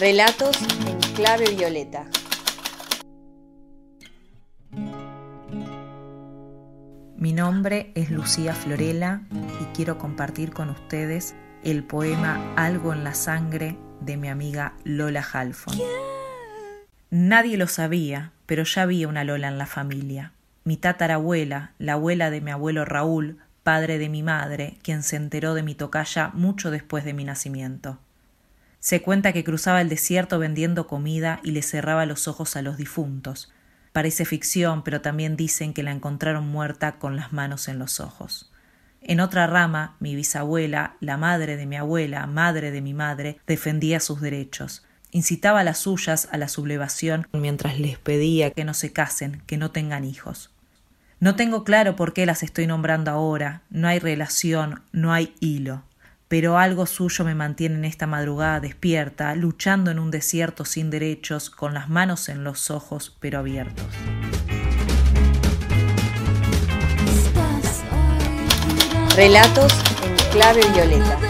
Relatos en clave violeta. Mi nombre es Lucía Florela y quiero compartir con ustedes el poema Algo en la sangre de mi amiga Lola Halfon. Nadie lo sabía, pero ya había una Lola en la familia. Mi tatarabuela, la abuela de mi abuelo Raúl, padre de mi madre, quien se enteró de mi tocaya mucho después de mi nacimiento. Se cuenta que cruzaba el desierto vendiendo comida y le cerraba los ojos a los difuntos. Parece ficción, pero también dicen que la encontraron muerta con las manos en los ojos. En otra rama, mi bisabuela, la madre de mi abuela, madre de mi madre, defendía sus derechos. Incitaba a las suyas a la sublevación mientras les pedía que no se casen, que no tengan hijos. No tengo claro por qué las estoy nombrando ahora, no hay relación, no hay hilo pero algo suyo me mantiene en esta madrugada despierta, luchando en un desierto sin derechos, con las manos en los ojos, pero abiertos. Relatos en clave violeta.